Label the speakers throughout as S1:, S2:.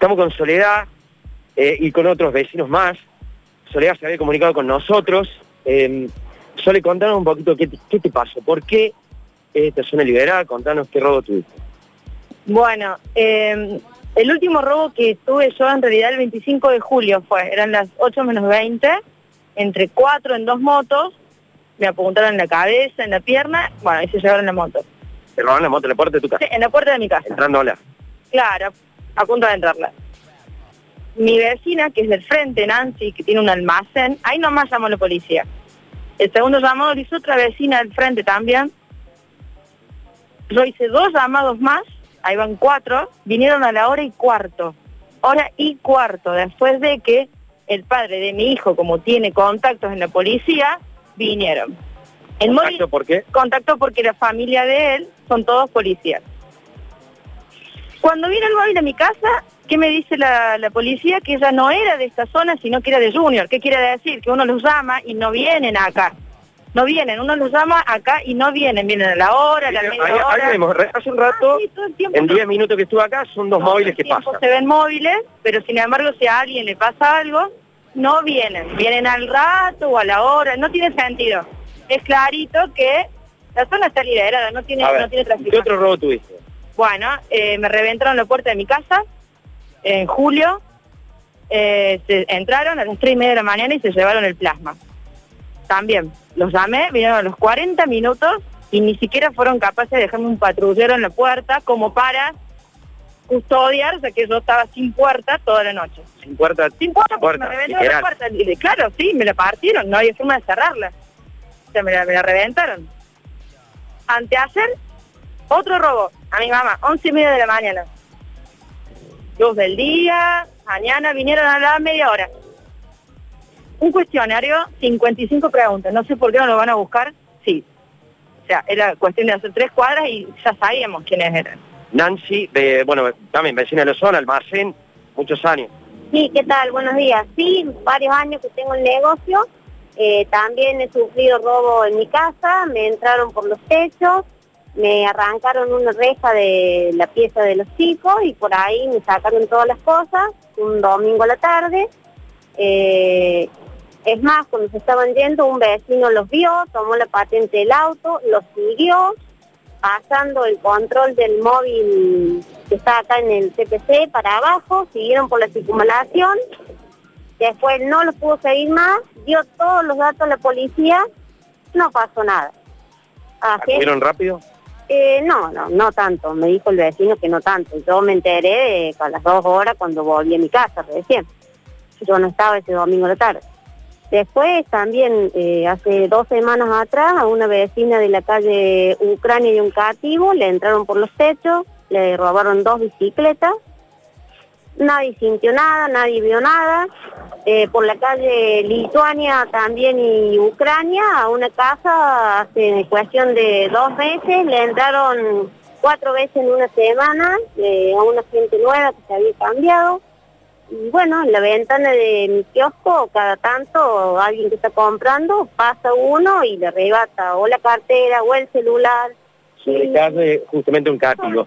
S1: Estamos con Soledad eh, y con otros vecinos más. Soledad se había comunicado con nosotros. Eh, Sole, contanos un poquito qué, te- qué te pasó. ¿Por qué esta zona liberal? Contanos qué robo tuviste.
S2: Bueno, eh, el último robo que tuve yo en realidad el 25 de julio fue, eran las 8 menos 20, entre cuatro en dos motos, me apuntaron en la cabeza, en la pierna, bueno, y se llevaron la moto.
S1: Te robaron la moto en la puerta de tu casa.
S2: Sí, en la puerta de mi casa.
S1: Entrando hola.
S2: Claro, a punto de entrarla. Mi vecina, que es del frente, Nancy, que tiene un almacén, ahí nomás llamó a la policía. El segundo llamado lo hizo otra vecina del frente también. Yo hice dos llamados más, ahí van cuatro, vinieron a la hora y cuarto. Hora y cuarto, después de que el padre de mi hijo, como tiene contactos en la policía, vinieron. El móvil
S1: ¿Contacto por qué?
S2: contactó porque la familia de él son todos policías. Cuando viene el móvil a mi casa, ¿qué me dice la, la policía? Que ella no era de esta zona, sino que era de Junior. ¿Qué quiere decir? Que uno los llama y no vienen acá. No vienen, uno los llama acá y no vienen. Vienen a la hora, a la media
S1: ahí
S2: hora.
S1: vemos, hace un rato,
S2: Ah, sí, tiempo
S1: en
S2: no-
S1: 10 minutos que estuve acá, son dos móviles que pasan.
S2: Se ven móviles, pero sin embargo si a alguien le pasa algo, no vienen. Vienen al rato o a la hora, no tiene sentido. Es clarito que la zona está liberada, no tiene,
S1: ver,
S2: no tiene tráfico.
S1: ¿qué otro robo tuviste?
S2: Bueno, eh, me reventaron la puerta de mi casa en julio. eh, se entraron a las 3 y media de la mañana y se llevaron el plasma. También, los llamé, vinieron a los 40 minutos y ni siquiera fueron capaces de dejarme un patrullero en la puerta como para custodiar, o sea que yo estaba sin puerta toda la noche.
S1: Sin puerta.
S2: Sin puerta porque
S1: Puerta,
S2: me reventaron la puerta. Y claro, sí, me la partieron, no había forma de cerrarla. O sea, me la, me la reventaron. Anteayer, otro robo a mi mamá, once y media de la mañana. Luz del día, mañana vinieron a la media hora. Un cuestionario, 55 preguntas. No sé por qué no lo van a buscar. Sí. O sea, era cuestión de hacer tres cuadras y ya sabíamos quiénes eran.
S1: Nancy, de, bueno, también vecina de la zona, almacén, muchos años.
S3: Sí, ¿qué tal? Buenos días. Sí, varios años que tengo el negocio. Eh, también he sufrido robo en mi casa, me entraron por los techos, me arrancaron una reja de la pieza de los chicos y por ahí me sacaron todas las cosas, un domingo a la tarde. Eh, es más, cuando se estaban yendo, un vecino los vio, tomó la patente del auto, los siguió, pasando el control del móvil que está acá en el CPC para abajo, siguieron por la circunvalación, después no los pudo seguir más, dio todos los datos a la policía, no pasó nada. Así es.
S1: ¿Acudieron rápido?
S3: Eh, no, no, no tanto, me dijo el vecino que no tanto, yo me enteré eh, a las dos horas cuando volví a mi casa recién, yo no estaba ese domingo la tarde. Después también, eh, hace dos semanas atrás, a una vecina de la calle Ucrania y un cativo le entraron por los techos, le robaron dos bicicletas, nadie sintió nada, nadie vio nada. Eh, por la calle Lituania también y Ucrania, a una casa hace cuestión de dos meses, le entraron cuatro veces en una semana eh, a una gente nueva que se había cambiado. Y bueno, en la ventana de mi kiosco, cada tanto alguien que está comprando, pasa uno y le arrebata o la cartera o el celular.
S1: Sobre de justamente un
S3: cativo.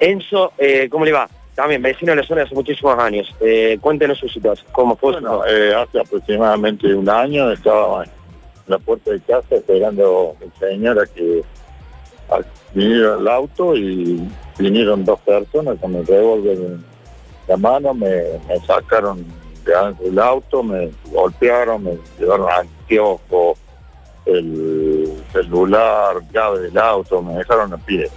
S1: Enzo, eh, ¿cómo le va? También vecino de la zona hace muchísimos años. Eh, cuéntenos su situación, cómo fue
S4: Bueno, eh, hace aproximadamente un año estaba en la puerta de casa esperando a mi señora que viniera el auto y vinieron dos personas con el revólver en la mano, me, me sacaron del auto, me golpearon, me llevaron al kiosco, el celular, llave del auto, me dejaron a pie.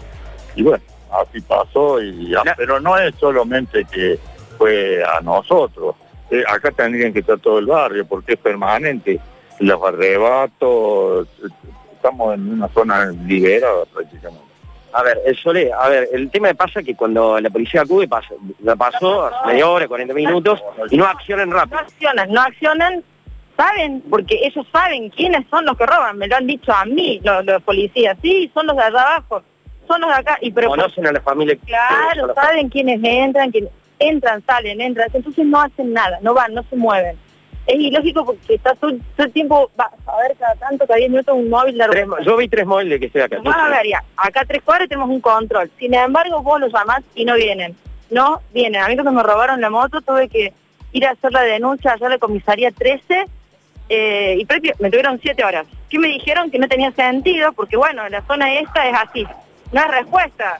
S4: Y bueno, así pasó, y
S1: La-
S4: pero no es solamente que fue a nosotros. Eh, acá tendrían que estar todo el barrio porque es permanente. Los arrebatos, eh, estamos en una zona liberada prácticamente.
S1: A ver, el Sole, a ver, el tema pasa que cuando la policía acude, pasa, la pasó hace media hora, 40 minutos, y no accionan
S2: No
S1: rápido.
S2: accionan, no accionan, saben, porque ellos saben quiénes son los que roban, me lo han dicho a mí los, los policías, sí, son los de allá abajo, son los de acá, y pero
S1: Conocen a la familia.
S2: claro, saben quiénes entran, quiénes entran, salen, entran, entonces no hacen nada, no van, no se mueven. Es ilógico porque está todo, todo el tiempo, va a ver cada tanto, cada 10 minutos un móvil de
S1: Tres yo vi tres móviles que estoy acá.
S2: A ver ya, acá tres cuadras tenemos un control. Sin embargo, vos los llamás y no vienen. no vienen. A mí cuando me robaron la moto tuve que ir a hacer la denuncia allá a la comisaría 13 eh, y me tuvieron siete horas. ¿Qué me dijeron? Que no tenía sentido, porque bueno, la zona esta es así. Es respuesta.